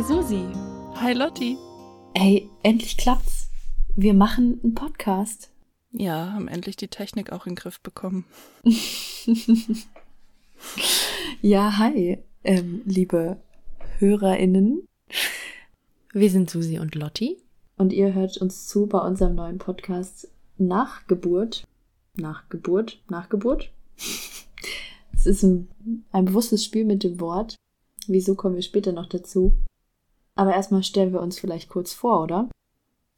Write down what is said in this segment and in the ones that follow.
Hi Susi. Hi Lotti. Ey, endlich klappt's. Wir machen einen Podcast. Ja, haben endlich die Technik auch in den Griff bekommen. ja, hi, ähm, liebe HörerInnen. Wir sind Susi und Lotti. Und ihr hört uns zu bei unserem neuen Podcast Nachgeburt. Nachgeburt? Nachgeburt? Es ist ein, ein bewusstes Spiel mit dem Wort. Wieso kommen wir später noch dazu? Aber erstmal stellen wir uns vielleicht kurz vor, oder?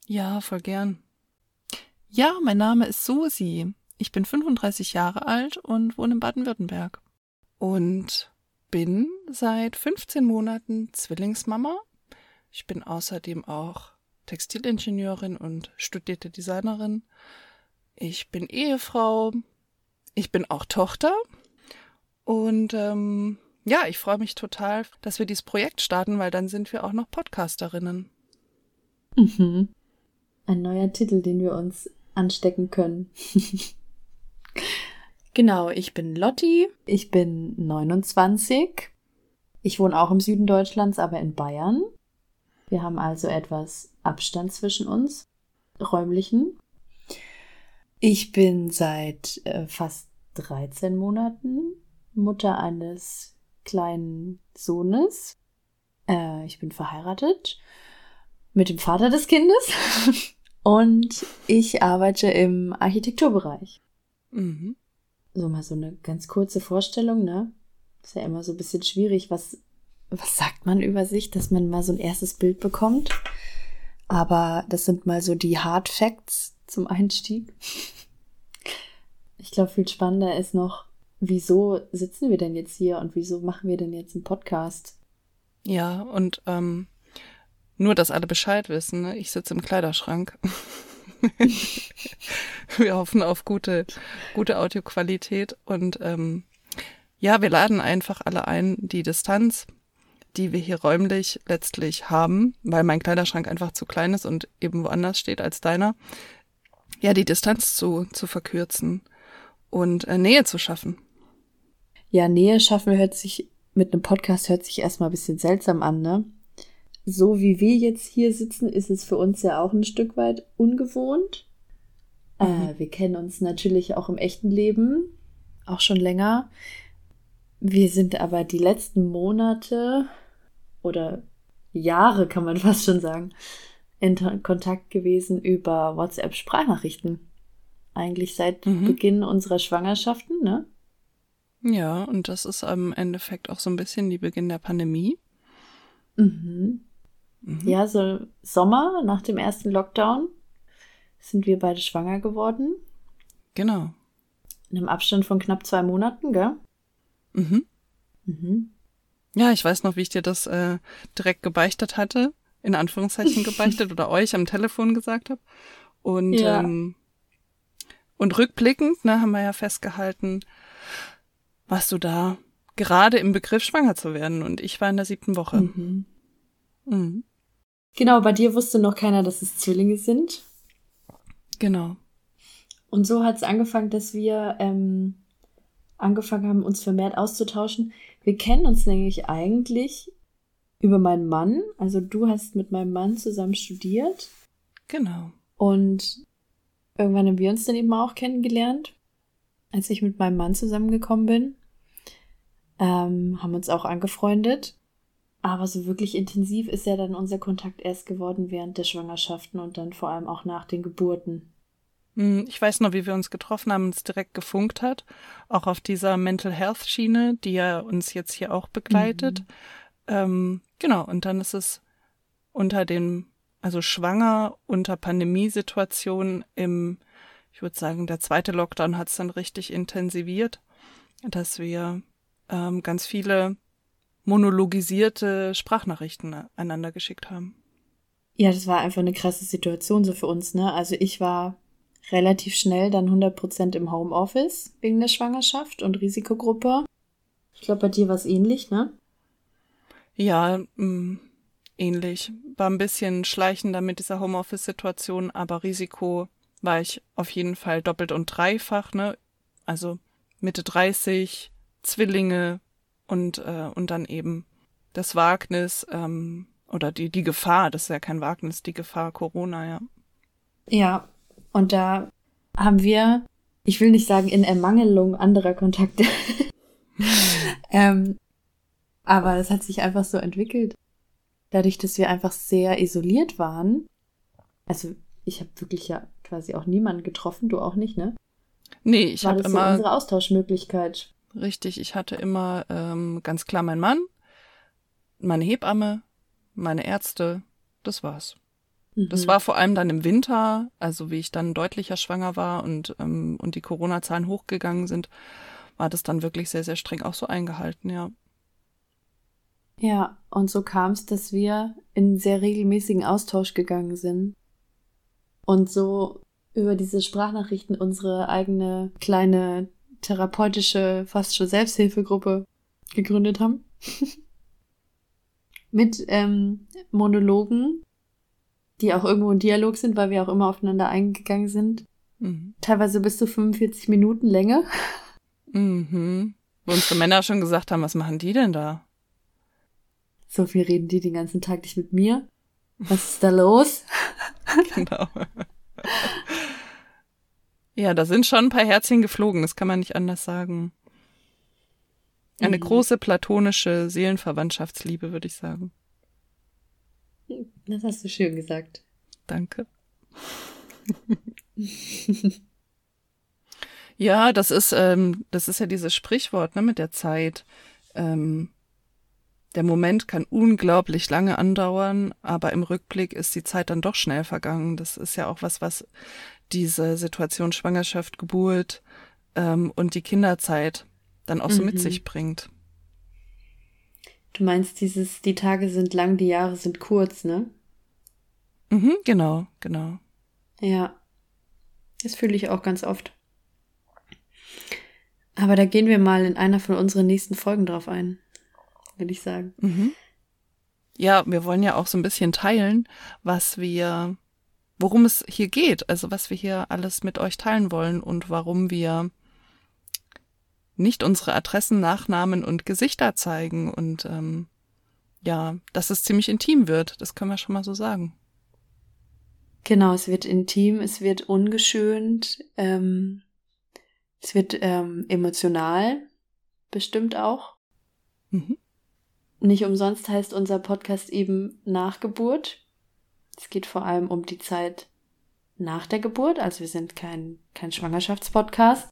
Ja, voll gern. Ja, mein Name ist Susi. Ich bin 35 Jahre alt und wohne in Baden-Württemberg. Und bin seit 15 Monaten Zwillingsmama. Ich bin außerdem auch Textilingenieurin und studierte Designerin. Ich bin Ehefrau. Ich bin auch Tochter und ähm, ja, ich freue mich total, dass wir dieses Projekt starten, weil dann sind wir auch noch Podcasterinnen. Mhm. Ein neuer Titel, den wir uns anstecken können. genau, ich bin Lotti. Ich bin 29. Ich wohne auch im Süden Deutschlands, aber in Bayern. Wir haben also etwas Abstand zwischen uns, räumlichen. Ich bin seit äh, fast 13 Monaten Mutter eines kleinen Sohnes. Äh, ich bin verheiratet mit dem Vater des Kindes und ich arbeite im Architekturbereich. Mhm. So mal so eine ganz kurze Vorstellung, ne? Ist ja immer so ein bisschen schwierig, was, was sagt man über sich, dass man mal so ein erstes Bild bekommt. Aber das sind mal so die Hard Facts zum Einstieg. Ich glaube, viel spannender ist noch, wieso sitzen wir denn jetzt hier und wieso machen wir denn jetzt einen Podcast? Ja, und ähm, nur, dass alle Bescheid wissen, ne? ich sitze im Kleiderschrank. wir hoffen auf gute, gute Audioqualität und ähm, ja, wir laden einfach alle ein, die Distanz, die wir hier räumlich letztlich haben, weil mein Kleiderschrank einfach zu klein ist und eben woanders steht als deiner, ja, die Distanz zu, zu verkürzen und äh, Nähe zu schaffen. Ja, Nähe schaffen hört sich mit einem Podcast hört sich erstmal ein bisschen seltsam an, ne? So wie wir jetzt hier sitzen, ist es für uns ja auch ein Stück weit ungewohnt. Äh, mhm. Äh, wir kennen uns natürlich auch im echten Leben, auch schon länger. Wir sind aber die letzten Monate oder Jahre, kann man fast schon sagen, in Kontakt gewesen über WhatsApp-Sprachnachrichten. Eigentlich seit mhm. Beginn unserer Schwangerschaften, ne? Ja, und das ist im Endeffekt auch so ein bisschen die Beginn der Pandemie. Mhm. Mhm. Ja, so Sommer nach dem ersten Lockdown sind wir beide schwanger geworden. Genau. In einem Abstand von knapp zwei Monaten, gell? Mhm. Mhm. Ja, ich weiß noch, wie ich dir das äh, direkt gebeichtet hatte, in Anführungszeichen gebeichtet oder euch am Telefon gesagt habe. Und, ja. ähm, und rückblickend, ne, haben wir ja festgehalten, warst du da gerade im Begriff, schwanger zu werden und ich war in der siebten Woche. Mhm. Mhm. Genau, bei dir wusste noch keiner, dass es Zwillinge sind. Genau. Und so hat es angefangen, dass wir ähm, angefangen haben, uns vermehrt auszutauschen. Wir kennen uns nämlich eigentlich über meinen Mann. Also du hast mit meinem Mann zusammen studiert. Genau. Und irgendwann haben wir uns dann eben auch kennengelernt, als ich mit meinem Mann zusammengekommen bin ähm, haben uns auch angefreundet. Aber so wirklich intensiv ist ja dann unser Kontakt erst geworden während der Schwangerschaften und dann vor allem auch nach den Geburten. Hm, ich weiß noch, wie wir uns getroffen haben, uns direkt gefunkt hat, auch auf dieser Mental Health Schiene, die ja uns jetzt hier auch begleitet. Mhm. Ähm, genau, und dann ist es unter dem, also schwanger unter Pandemiesituationen im, ich würde sagen, der zweite Lockdown hat es dann richtig intensiviert, dass wir ähm, ganz viele monologisierte Sprachnachrichten einander geschickt haben. Ja, das war einfach eine krasse Situation so für uns, ne? Also ich war relativ schnell dann 100% im Homeoffice wegen der Schwangerschaft und Risikogruppe. Ich glaube, bei dir war es ähnlich, ne? Ja, mh, mm, ähnlich. War ein bisschen schleichender mit dieser Homeoffice-Situation, aber Risiko war ich auf jeden Fall doppelt und dreifach, ne? Also Mitte 30, Zwillinge und, äh, und dann eben das Wagnis, ähm, Oder die, die Gefahr, das ist ja kein Wagnis, die Gefahr Corona, ja. Ja, und da haben wir, ich will nicht sagen in Ermangelung anderer Kontakte, ähm, aber es hat sich einfach so entwickelt. Dadurch, dass wir einfach sehr isoliert waren. Also ich habe wirklich ja quasi auch niemanden getroffen, du auch nicht, ne? Nee, ich habe immer. So unsere Austauschmöglichkeit. Richtig, ich hatte immer ähm, ganz klar meinen Mann, meine Hebamme, meine Ärzte, das war's. Mhm. Das war vor allem dann im Winter, also wie ich dann deutlicher schwanger war und, ähm, und die Corona-Zahlen hochgegangen sind, war das dann wirklich sehr, sehr streng auch so eingehalten, ja. Ja, und so kam es, dass wir in sehr regelmäßigen Austausch gegangen sind und so über diese Sprachnachrichten unsere eigene kleine therapeutische, fast schon Selbsthilfegruppe gegründet haben. Mit ähm, Monologen, die auch irgendwo ein Dialog sind, weil wir auch immer aufeinander eingegangen sind. Mhm. Teilweise bis zu 45 Minuten Länge. Mhm. Wo unsere Männer schon gesagt haben, was machen die denn da? So viel reden die den ganzen Tag nicht mit mir. Was ist da los? genau. Ja, da sind schon ein paar Herzchen geflogen, das kann man nicht anders sagen. Eine mhm. große platonische Seelenverwandtschaftsliebe, würde ich sagen. Das hast du schön gesagt. Danke. ja, das ist, ähm, das ist ja dieses Sprichwort ne, mit der Zeit. Ähm, der Moment kann unglaublich lange andauern, aber im Rückblick ist die Zeit dann doch schnell vergangen. Das ist ja auch was, was diese Situation Schwangerschaft, Geburt ähm, und die Kinderzeit dann auch so mhm. mit sich bringt. Du meinst dieses, die Tage sind lang, die Jahre sind kurz, ne? Mhm, genau, genau. Ja. Das fühle ich auch ganz oft. Aber da gehen wir mal in einer von unseren nächsten Folgen drauf ein würde ich sagen. Mhm. Ja, wir wollen ja auch so ein bisschen teilen, was wir, worum es hier geht, also was wir hier alles mit euch teilen wollen und warum wir nicht unsere Adressen, Nachnamen und Gesichter zeigen und ähm, ja, dass es ziemlich intim wird, das können wir schon mal so sagen. Genau, es wird intim, es wird ungeschönt, ähm, es wird ähm, emotional, bestimmt auch. Mhm. Nicht umsonst heißt unser Podcast eben Nachgeburt. Es geht vor allem um die Zeit nach der Geburt. Also wir sind kein, kein Schwangerschaftspodcast.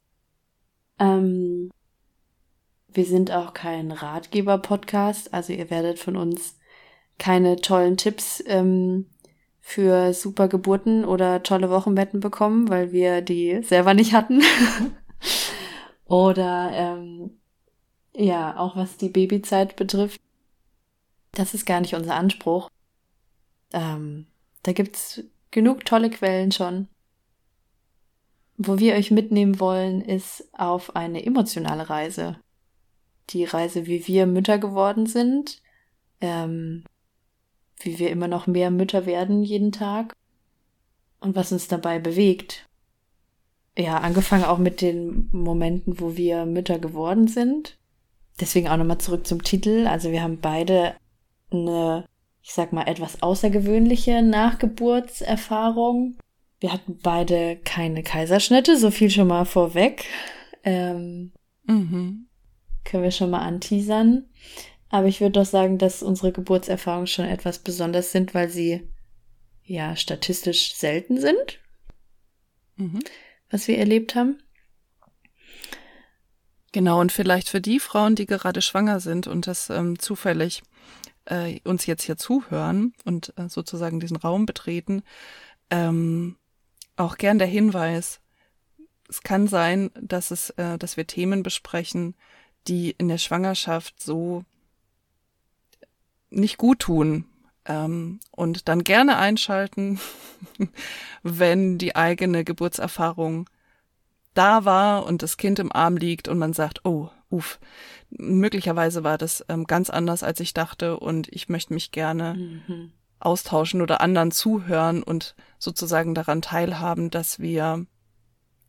Ähm, wir sind auch kein Ratgeber-Podcast. Also ihr werdet von uns keine tollen Tipps ähm, für super Geburten oder tolle Wochenbetten bekommen, weil wir die selber nicht hatten. oder ähm, ja, auch was die Babyzeit betrifft, das ist gar nicht unser Anspruch. Ähm, da gibt's genug tolle Quellen schon. Wo wir euch mitnehmen wollen, ist auf eine emotionale Reise. Die Reise, wie wir Mütter geworden sind, ähm, wie wir immer noch mehr Mütter werden jeden Tag und was uns dabei bewegt. Ja, angefangen auch mit den Momenten, wo wir Mütter geworden sind. Deswegen auch nochmal zurück zum Titel. Also wir haben beide eine, ich sag mal, etwas außergewöhnliche Nachgeburtserfahrung. Wir hatten beide keine Kaiserschnitte, so viel schon mal vorweg. Ähm, mhm. Können wir schon mal anteasern. Aber ich würde doch sagen, dass unsere Geburtserfahrungen schon etwas besonders sind, weil sie ja statistisch selten sind, mhm. was wir erlebt haben. Genau, und vielleicht für die Frauen, die gerade schwanger sind und das ähm, zufällig äh, uns jetzt hier zuhören und äh, sozusagen diesen Raum betreten, ähm, auch gern der Hinweis, es kann sein, dass es, äh, dass wir Themen besprechen, die in der Schwangerschaft so nicht gut tun. Ähm, und dann gerne einschalten, wenn die eigene Geburtserfahrung da war und das Kind im Arm liegt und man sagt, oh, uff, möglicherweise war das ähm, ganz anders, als ich dachte und ich möchte mich gerne mhm. austauschen oder anderen zuhören und sozusagen daran teilhaben, dass wir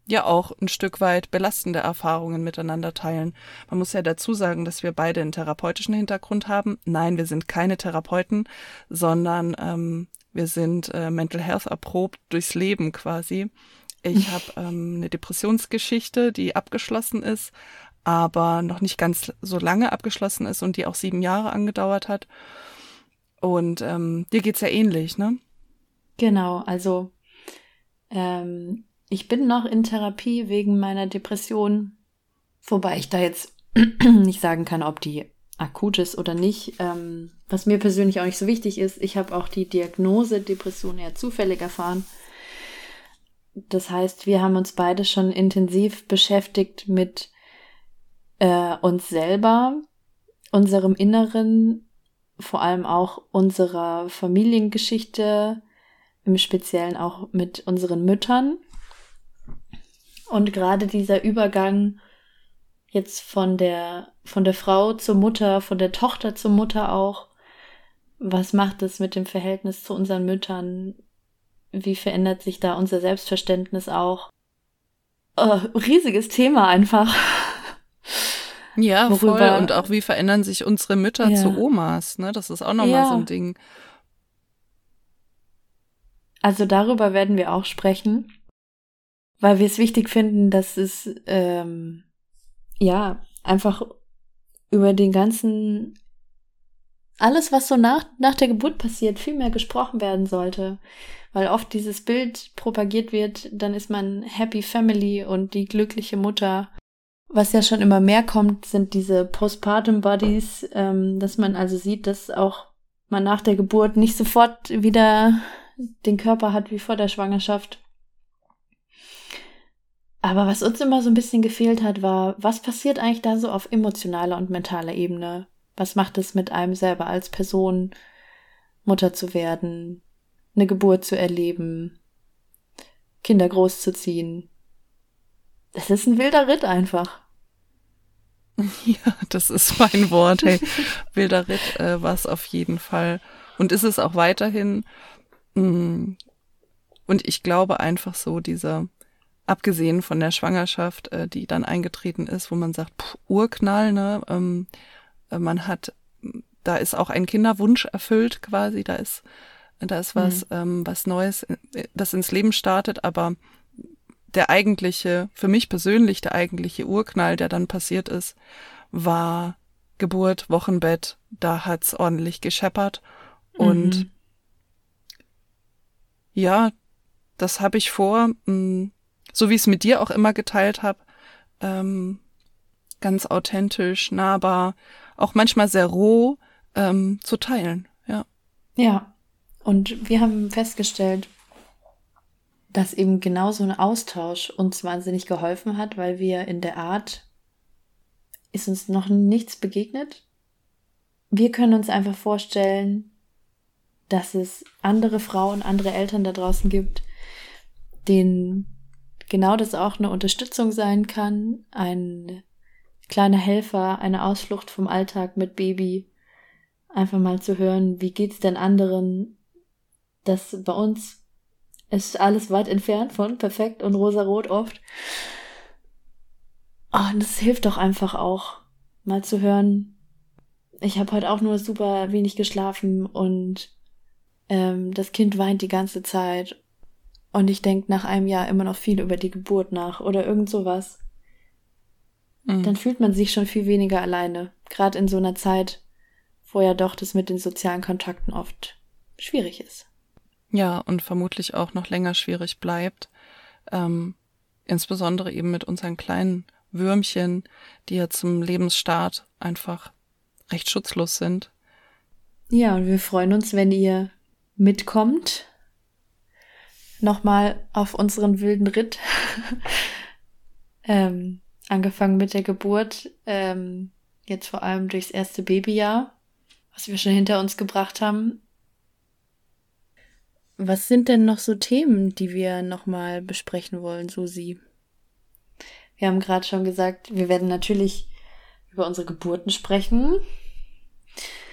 ja auch ein Stück weit belastende Erfahrungen miteinander teilen. Man muss ja dazu sagen, dass wir beide einen therapeutischen Hintergrund haben. Nein, wir sind keine Therapeuten, sondern ähm, wir sind äh, Mental Health erprobt durchs Leben quasi. Ich habe ähm, eine Depressionsgeschichte, die abgeschlossen ist, aber noch nicht ganz so lange abgeschlossen ist und die auch sieben Jahre angedauert hat. Und ähm, dir geht's ja ähnlich, ne? Genau, also ähm, ich bin noch in Therapie wegen meiner Depression, wobei ich da jetzt nicht sagen kann, ob die akut ist oder nicht. Ähm, was mir persönlich auch nicht so wichtig ist, ich habe auch die Diagnose Depression eher zufällig erfahren. Das heißt, wir haben uns beide schon intensiv beschäftigt mit äh, uns selber, unserem Inneren, vor allem auch unserer Familiengeschichte, im Speziellen auch mit unseren Müttern. Und gerade dieser Übergang jetzt von der, von der Frau zur Mutter, von der Tochter zur Mutter auch, was macht es mit dem Verhältnis zu unseren Müttern? Wie verändert sich da unser Selbstverständnis auch? Oh, riesiges Thema einfach. Ja, Worüber, voll. Und auch wie verändern sich unsere Mütter ja. zu Omas, ne? Das ist auch nochmal ja. so ein Ding. Also darüber werden wir auch sprechen, weil wir es wichtig finden, dass es ähm, ja einfach über den ganzen alles, was so nach, nach der Geburt passiert, viel mehr gesprochen werden sollte. Weil oft dieses Bild propagiert wird, dann ist man Happy Family und die glückliche Mutter. Was ja schon immer mehr kommt, sind diese Postpartum Bodies, ähm, dass man also sieht, dass auch man nach der Geburt nicht sofort wieder den Körper hat wie vor der Schwangerschaft. Aber was uns immer so ein bisschen gefehlt hat, war, was passiert eigentlich da so auf emotionaler und mentaler Ebene? Was macht es mit einem selber als Person, Mutter zu werden, eine Geburt zu erleben, Kinder großzuziehen? Das ist ein wilder Ritt einfach. Ja, das ist mein Wort. Hey, wilder Ritt äh, war es auf jeden Fall. Und ist es auch weiterhin. Mm. Und ich glaube einfach so, dieser, abgesehen von der Schwangerschaft, äh, die dann eingetreten ist, wo man sagt, pff, Urknall, ne? Ähm, äh, man hat, da ist auch ein Kinderwunsch erfüllt quasi, da ist, da ist was, mhm. ähm, was Neues, äh, das ins Leben startet, aber der eigentliche, für mich persönlich der eigentliche Urknall, der dann passiert ist, war Geburt, Wochenbett, da hat's ordentlich gescheppert und mhm. ja, das habe ich vor, mh, so wie ich es mit dir auch immer geteilt habe, ähm, ganz authentisch, nahbar, auch manchmal sehr roh ähm, zu teilen. Ja. Ja. Und wir haben festgestellt, dass eben genau so ein Austausch uns wahnsinnig geholfen hat, weil wir in der Art ist uns noch nichts begegnet. Wir können uns einfach vorstellen, dass es andere Frauen, andere Eltern da draußen gibt, denen genau das auch eine Unterstützung sein kann, ein kleiner Helfer, eine Ausflucht vom Alltag mit Baby, einfach mal zu hören, wie geht's denn anderen, dass bei uns ist alles weit entfernt von perfekt und rosarot oft. Oh, und es hilft doch einfach auch, mal zu hören. Ich habe heute auch nur super wenig geschlafen und ähm, das Kind weint die ganze Zeit und ich denke nach einem Jahr immer noch viel über die Geburt nach oder irgend sowas. Mhm. Dann fühlt man sich schon viel weniger alleine. Gerade in so einer Zeit, wo ja doch das mit den sozialen Kontakten oft schwierig ist. Ja, und vermutlich auch noch länger schwierig bleibt. Ähm, insbesondere eben mit unseren kleinen Würmchen, die ja zum Lebensstart einfach recht schutzlos sind. Ja, und wir freuen uns, wenn ihr mitkommt nochmal auf unseren wilden Ritt. ähm, angefangen mit der Geburt, ähm, jetzt vor allem durchs erste Babyjahr, was wir schon hinter uns gebracht haben. Was sind denn noch so Themen, die wir nochmal besprechen wollen, Susi? Wir haben gerade schon gesagt, wir werden natürlich über unsere Geburten sprechen.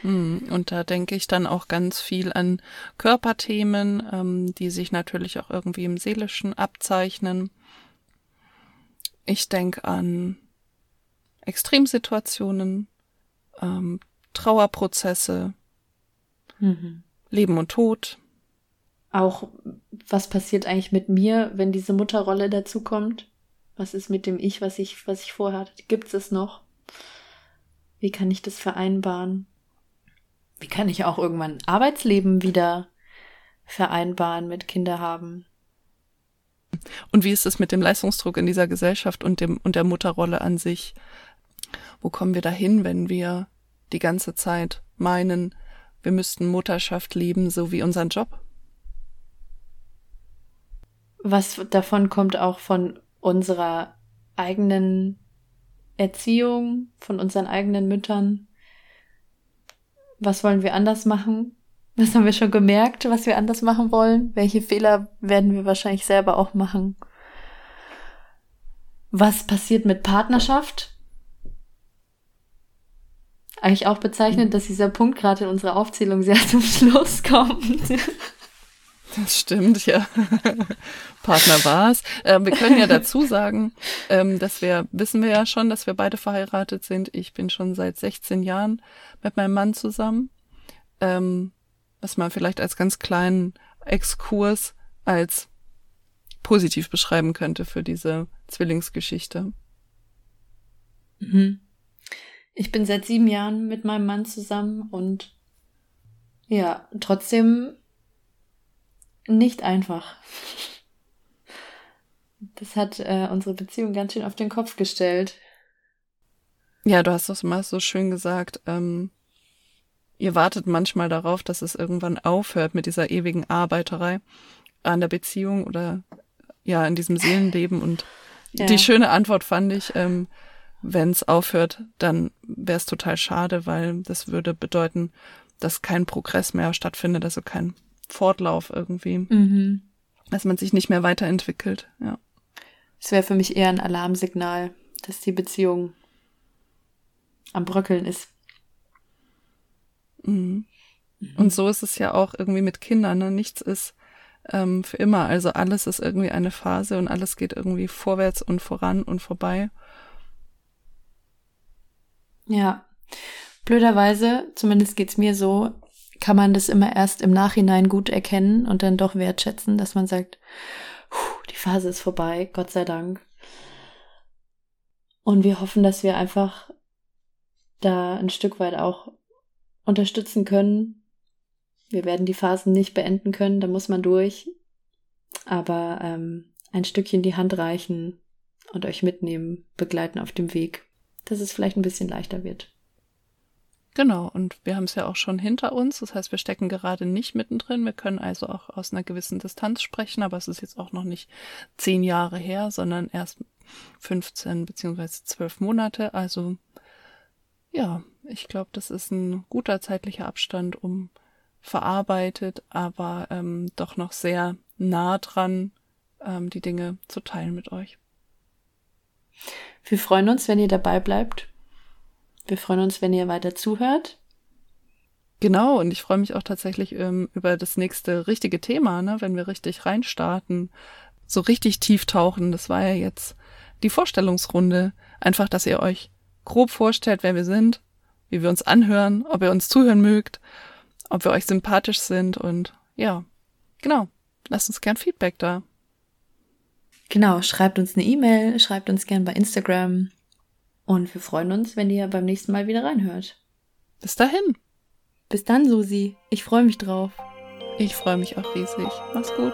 Hm, und da denke ich dann auch ganz viel an Körperthemen, ähm, die sich natürlich auch irgendwie im Seelischen abzeichnen. Ich denke an Extremsituationen, ähm, Trauerprozesse, Mhm. Leben und Tod. Auch, was passiert eigentlich mit mir, wenn diese Mutterrolle dazukommt? Was ist mit dem Ich, was ich, was ich vorher hatte? Gibt es noch? Wie kann ich das vereinbaren? Wie kann ich auch irgendwann Arbeitsleben wieder vereinbaren mit Kinder haben? Und wie ist es mit dem Leistungsdruck in dieser Gesellschaft und dem und der Mutterrolle an sich? Wo kommen wir dahin, wenn wir die ganze Zeit meinen, wir müssten Mutterschaft lieben, so wie unseren Job? Was davon kommt auch von unserer eigenen Erziehung, von unseren eigenen Müttern? Was wollen wir anders machen? Was haben wir schon gemerkt, was wir anders machen wollen? Welche Fehler werden wir wahrscheinlich selber auch machen? Was passiert mit Partnerschaft? Eigentlich auch bezeichnend, dass dieser Punkt gerade in unserer Aufzählung sehr zum Schluss kommt. Das stimmt, ja. Partner war's. Ähm, wir können ja dazu sagen, ähm, dass wir, wissen wir ja schon, dass wir beide verheiratet sind. Ich bin schon seit 16 Jahren mit meinem Mann zusammen. Ähm, was man vielleicht als ganz kleinen Exkurs als positiv beschreiben könnte für diese Zwillingsgeschichte. Mhm. Ich bin seit sieben Jahren mit meinem Mann zusammen und ja, trotzdem nicht einfach. Das hat äh, unsere Beziehung ganz schön auf den Kopf gestellt. Ja, du hast das mal so schön gesagt. Ähm, ihr wartet manchmal darauf, dass es irgendwann aufhört mit dieser ewigen Arbeiterei an der Beziehung oder ja, in diesem Seelenleben. Und Ja. die schöne Antwort fand ich, ähm, wenn es aufhört, dann wäre es total schade, weil das würde bedeuten, dass kein Progress mehr stattfindet, also kein Fortlauf irgendwie, Mhm. dass man sich nicht mehr weiterentwickelt. Ja. Es wäre für mich eher ein Alarmsignal, dass die Beziehung am Bröckeln ist. Mhm. Und so ist es ja auch irgendwie mit Kindern. Ne? Nichts ist ähm, für immer. Also alles ist irgendwie eine Phase und alles geht irgendwie vorwärts und voran und vorbei. Ja. Blöderweise, zumindest geht's mir so, kann man das immer erst im Nachhinein gut erkennen und dann doch wertschätzen, dass man sagt, "Puh, die Phase ist vorbei, Gott sei Dank. Und wir hoffen, dass wir einfach da ein Stück weit auch unterstützen können. Wir werden die Phasen nicht beenden können, da muss man durch. Aber ähm, ein Stückchen die Hand reichen und euch mitnehmen, begleiten auf dem Weg, dass es vielleicht ein bisschen leichter wird. Genau, und wir haben es ja auch schon hinter uns. Das heißt, wir stecken gerade nicht mittendrin. Wir können also auch aus einer gewissen Distanz sprechen, aber es ist jetzt auch noch nicht zehn Jahre her, sondern erst 15 beziehungsweise zwölf Monate. Also ja, ich glaube, das ist ein guter zeitlicher Abstand, um verarbeitet, aber ähm, doch noch sehr nah dran, ähm, die Dinge zu teilen mit euch. Wir freuen uns, wenn ihr dabei bleibt. Wir freuen uns, wenn ihr weiter zuhört. Genau, und ich freue mich auch tatsächlich ähm, über das nächste richtige Thema, ne, wenn wir richtig reinstarten, so richtig tief tauchen. Das war ja jetzt die Vorstellungsrunde. Einfach, dass ihr euch grob vorstellt, wer wir sind, wie wir uns anhören, ob ihr uns zuhören mögt, ob wir euch sympathisch sind und ja, genau. Lasst uns gern Feedback da. Genau, schreibt uns eine E-Mail, schreibt uns gern bei Instagram. Und wir freuen uns, wenn ihr beim nächsten Mal wieder reinhört. Bis dahin. Bis dann, Susi. Ich freue mich drauf. Ich freue mich auch riesig. Mach's gut.